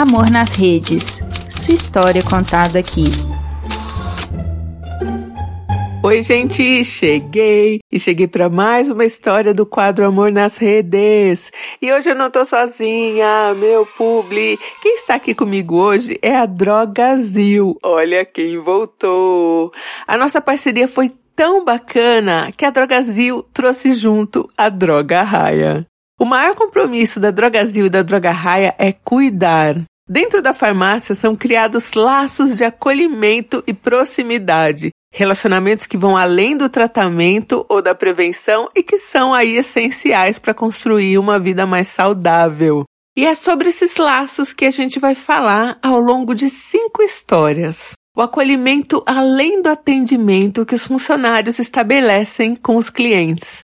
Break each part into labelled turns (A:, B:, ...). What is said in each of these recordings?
A: Amor nas Redes. Sua história contada aqui.
B: Oi, gente, cheguei e cheguei para mais uma história do quadro Amor nas Redes. E hoje eu não tô sozinha, meu publi. Quem está aqui comigo hoje é a Drogazil. Olha quem voltou. A nossa parceria foi tão bacana que a Drogazil trouxe junto a Droga Raia. O maior compromisso da Drogazil e da Droga Raia é cuidar. Dentro da farmácia são criados laços de acolhimento e proximidade, Relacionamentos que vão além do tratamento ou da prevenção e que são aí essenciais para construir uma vida mais saudável. E é sobre esses laços que a gente vai falar ao longo de cinco histórias. O acolhimento além do atendimento que os funcionários estabelecem com os clientes.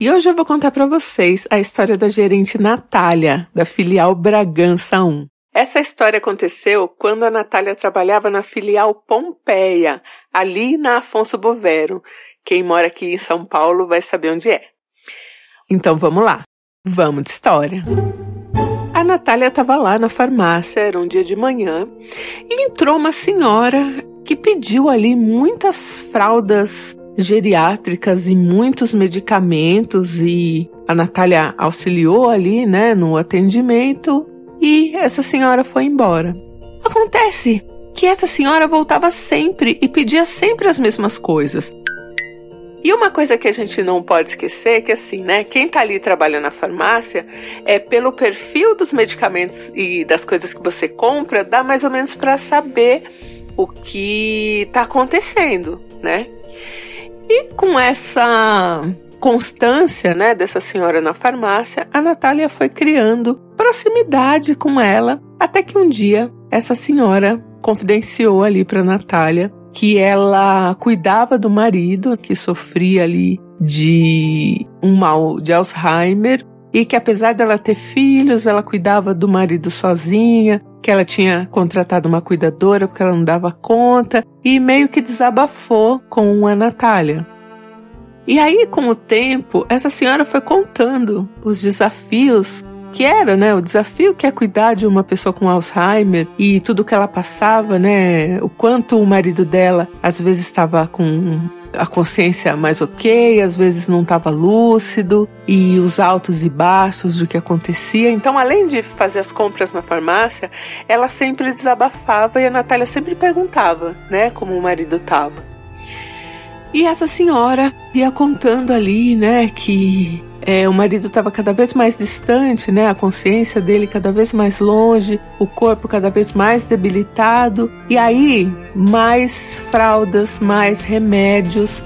B: E hoje eu vou contar para vocês a história da gerente Natália, da filial Bragança 1. Essa história aconteceu quando a Natália trabalhava na filial Pompeia, ali na Afonso Bovero. Quem mora aqui em São Paulo vai saber onde é. Então vamos lá, vamos de história. A Natália estava lá na farmácia, era um dia de manhã, e entrou uma senhora que pediu ali muitas fraldas geriátricas e muitos medicamentos e a Natália auxiliou ali, né, no atendimento e essa senhora foi embora. Acontece que essa senhora voltava sempre e pedia sempre as mesmas coisas. E uma coisa que a gente não pode esquecer é que assim, né, quem tá ali trabalhando na farmácia é pelo perfil dos medicamentos e das coisas que você compra, dá mais ou menos para saber o que tá acontecendo, né? E com essa constância, né, dessa senhora na farmácia, a Natália foi criando proximidade com ela, até que um dia essa senhora confidenciou ali para Natália que ela cuidava do marido que sofria ali de um mal de Alzheimer e que apesar dela ter filhos, ela cuidava do marido sozinha, que ela tinha contratado uma cuidadora porque ela não dava conta e meio que desabafou com a Natália. E aí, com o tempo, essa senhora foi contando os desafios que era, né, o desafio que é cuidar de uma pessoa com Alzheimer e tudo que ela passava, né, o quanto o marido dela às vezes estava com a consciência mais ok, às vezes não estava lúcido e os altos e baixos do que acontecia. Então, além de fazer as compras na farmácia, ela sempre desabafava e a Natália sempre perguntava, né, como o marido estava. E essa senhora ia contando ali, né, que é, o marido estava cada vez mais distante, né, a consciência dele cada vez mais longe, o corpo cada vez mais debilitado. E aí, mais fraldas, mais remédios,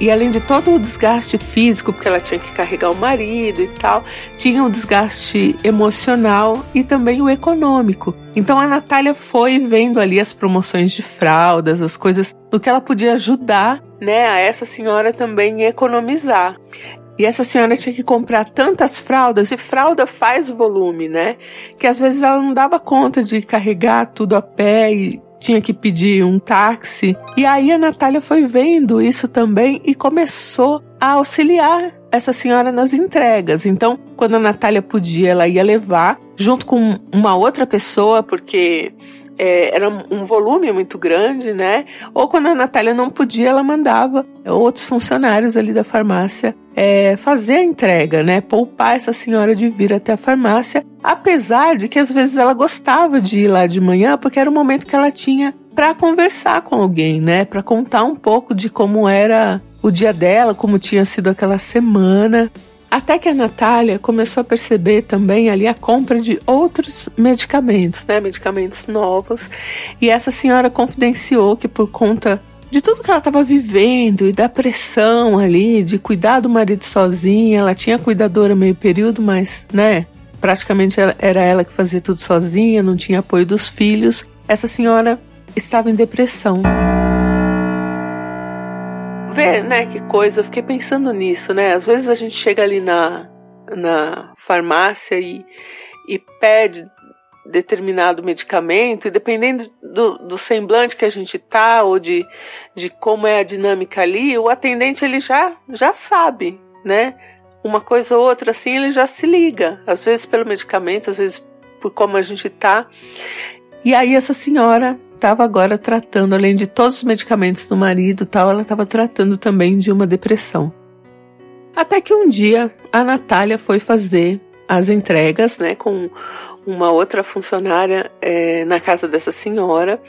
B: e além de todo o desgaste físico, porque ela tinha que carregar o marido e tal, tinha o desgaste emocional e também o econômico. Então a Natália foi vendo ali as promoções de fraldas, as coisas do que ela podia ajudar, né, a essa senhora também economizar. E essa senhora tinha que comprar tantas fraldas, e fralda faz volume, né? Que às vezes ela não dava conta de carregar tudo a pé e tinha que pedir um táxi. E aí a Natália foi vendo isso também e começou a auxiliar essa senhora nas entregas. Então, quando a Natália podia, ela ia levar junto com uma outra pessoa, porque é, era um volume muito grande, né? Ou quando a Natália não podia, ela mandava outros funcionários ali da farmácia é, fazer a entrega, né? Poupar essa senhora de vir até a farmácia, apesar de que às vezes ela gostava de ir lá de manhã, porque era o momento que ela tinha para conversar com alguém, né? Para contar um pouco de como era o dia dela, como tinha sido aquela semana. Até que a Natália começou a perceber também ali a compra de outros medicamentos, né? Medicamentos novos. E essa senhora confidenciou que por conta de tudo que ela estava vivendo e da pressão ali de cuidar do marido sozinha, ela tinha cuidadora meio período, mas, né, praticamente era ela que fazia tudo sozinha, não tinha apoio dos filhos. Essa senhora estava em depressão vê, né, que coisa, eu fiquei pensando nisso, né? Às vezes a gente chega ali na, na farmácia e, e pede determinado medicamento, e dependendo do, do, semblante que a gente tá, ou de, de como é a dinâmica ali, o atendente ele já, já sabe, né? Uma coisa ou outra assim, ele já se liga. Às vezes pelo medicamento, às vezes por como a gente tá. E aí essa senhora estava agora tratando, além de todos os medicamentos do marido tal, ela estava tratando também de uma depressão. Até que um dia a Natália foi fazer as entregas, né, com uma outra funcionária é, na casa dessa senhora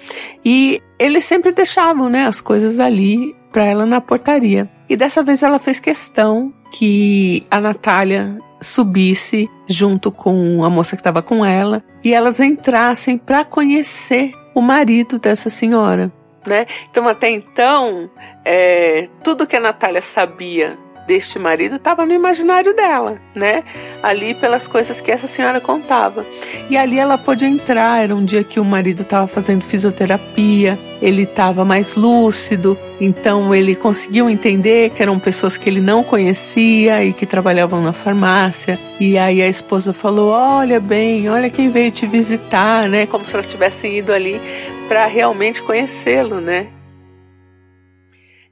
B: e eles sempre deixavam, né, as coisas ali para ela na portaria. E dessa vez ela fez questão que a Natália subisse junto com a moça que estava com ela e elas entrassem para conhecer o marido dessa senhora. Né? Então, até então, é, tudo que a Natália sabia deste marido estava no imaginário dela, né? Ali pelas coisas que essa senhora contava. E ali ela pôde entrar. Era um dia que o marido estava fazendo fisioterapia, ele estava mais lúcido, então ele conseguiu entender que eram pessoas que ele não conhecia e que trabalhavam na farmácia. E aí a esposa falou: Olha bem, olha quem veio te visitar, né? Como se elas tivessem ido ali para realmente conhecê-lo, né?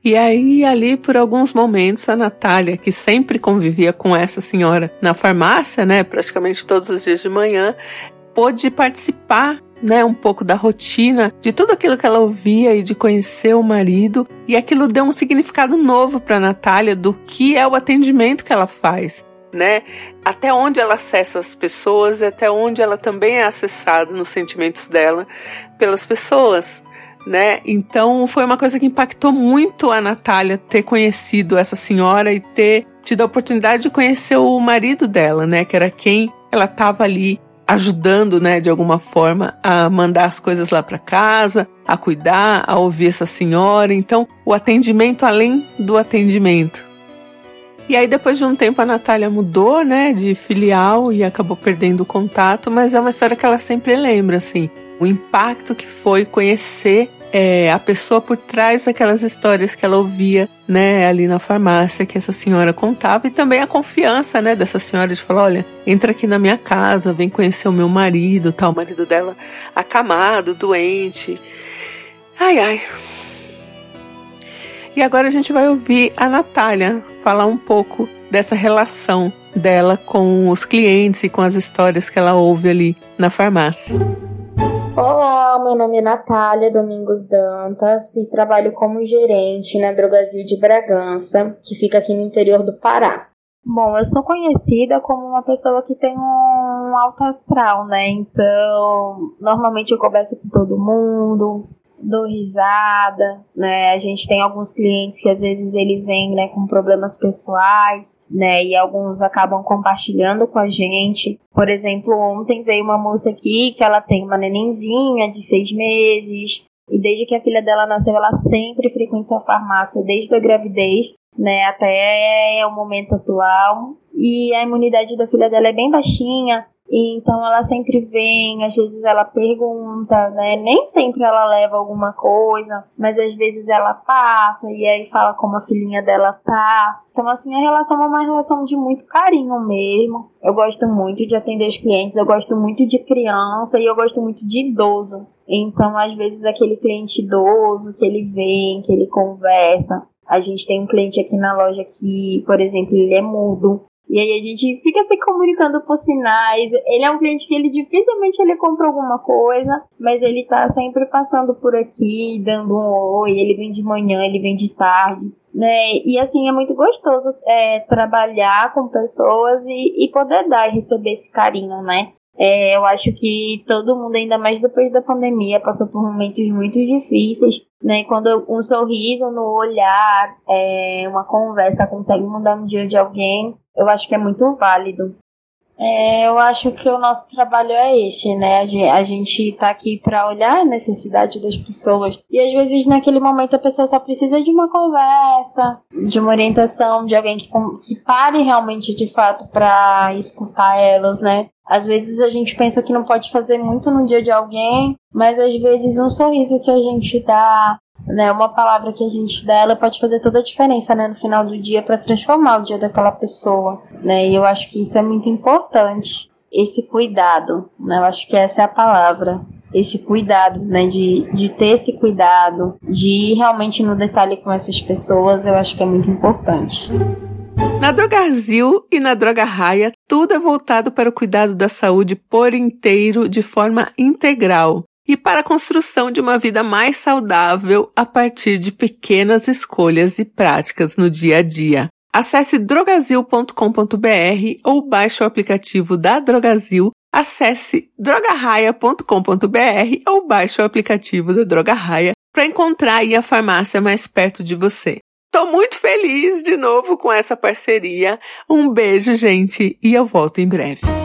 B: E aí, ali, por alguns momentos, a Natália, que sempre convivia com essa senhora na farmácia, né, praticamente todos os dias de manhã, pôde participar né, um pouco da rotina, de tudo aquilo que ela ouvia e de conhecer o marido, e aquilo deu um significado novo para Natália do que é o atendimento que ela faz. Né? Até onde ela acessa as pessoas, até onde ela também é acessada nos sentimentos dela pelas pessoas né? Então foi uma coisa que impactou muito a Natália ter conhecido essa senhora e ter tido a oportunidade de conhecer o marido dela, né? Que era quem ela estava ali ajudando, né, de alguma forma, a mandar as coisas lá para casa, a cuidar, a ouvir essa senhora. Então, o atendimento além do atendimento. E aí, depois de um tempo, a Natália mudou, né, de filial e acabou perdendo o contato, mas é uma história que ela sempre lembra, assim, o impacto que foi conhecer é, a pessoa por trás daquelas histórias que ela ouvia, né, ali na farmácia que essa senhora contava e também a confiança, né, dessa senhora de falar, olha, entra aqui na minha casa, vem conhecer o meu marido, tal, o marido dela acamado, doente. Ai, ai. E agora a gente vai ouvir a Natália falar um pouco dessa relação dela com os clientes e com as histórias que ela ouve ali na farmácia.
C: Meu nome é Natália Domingos Dantas e trabalho como gerente na Drogazil de Bragança, que fica aqui no interior do Pará. Bom, eu sou conhecida como uma pessoa que tem um alto astral, né? Então, normalmente eu converso com todo mundo, dou risada, né? A gente tem alguns clientes que às vezes eles vêm, né, com problemas pessoais, né? E alguns acabam compartilhando com a gente. Por exemplo, ontem veio uma moça aqui que ela tem uma nenenzinha de seis meses. E desde que a filha dela nasceu, ela sempre frequenta a farmácia, desde a gravidez, né, até o momento atual. E a imunidade da filha dela é bem baixinha, então ela sempre vem, às vezes ela pergunta, né? Nem sempre ela leva alguma coisa, mas às vezes ela passa e aí fala como a filhinha dela tá. Então, assim, a relação é uma relação de muito carinho mesmo. Eu gosto muito de atender os clientes, eu gosto muito de criança e eu gosto muito de idoso. Então, às vezes, aquele cliente idoso que ele vem, que ele conversa. A gente tem um cliente aqui na loja que, por exemplo, ele é mudo. E aí a gente fica se comunicando por sinais. Ele é um cliente que ele dificilmente ele compra alguma coisa, mas ele tá sempre passando por aqui, dando um oi. Ele vem de manhã, ele vem de tarde. Né? E assim, é muito gostoso é, trabalhar com pessoas e, e poder dar e receber esse carinho, né? É, eu acho que todo mundo, ainda mais depois da pandemia, passou por momentos muito difíceis, né? Quando um sorriso no olhar, é, uma conversa consegue mudar um dia de alguém, eu acho que é muito válido. É, eu acho que o nosso trabalho é esse, né? A gente está aqui para olhar a necessidade das pessoas. E às vezes, naquele momento, a pessoa só precisa de uma conversa, de uma orientação, de alguém que, que pare realmente de fato para escutar elas, né? Às vezes a gente pensa que não pode fazer muito no dia de alguém, mas às vezes um sorriso que a gente dá, né, uma palavra que a gente dá, ela pode fazer toda a diferença, né, no final do dia para transformar o dia daquela pessoa, né? E eu acho que isso é muito importante, esse cuidado, né? Eu acho que essa é a palavra, esse cuidado, né, de, de ter esse cuidado, de ir realmente no detalhe com essas pessoas, eu acho que é muito importante.
B: Na Drogazil e na Droga Raia, tudo é voltado para o cuidado da saúde por inteiro, de forma integral, e para a construção de uma vida mais saudável a partir de pequenas escolhas e práticas no dia a dia. Acesse drogazil.com.br ou baixe o aplicativo da Drogazil. Acesse drogarraia.com.br ou baixe o aplicativo da Droga Raia para encontrar a farmácia mais perto de você. Tô muito feliz de novo com essa parceria. Um beijo, gente, e eu volto em breve.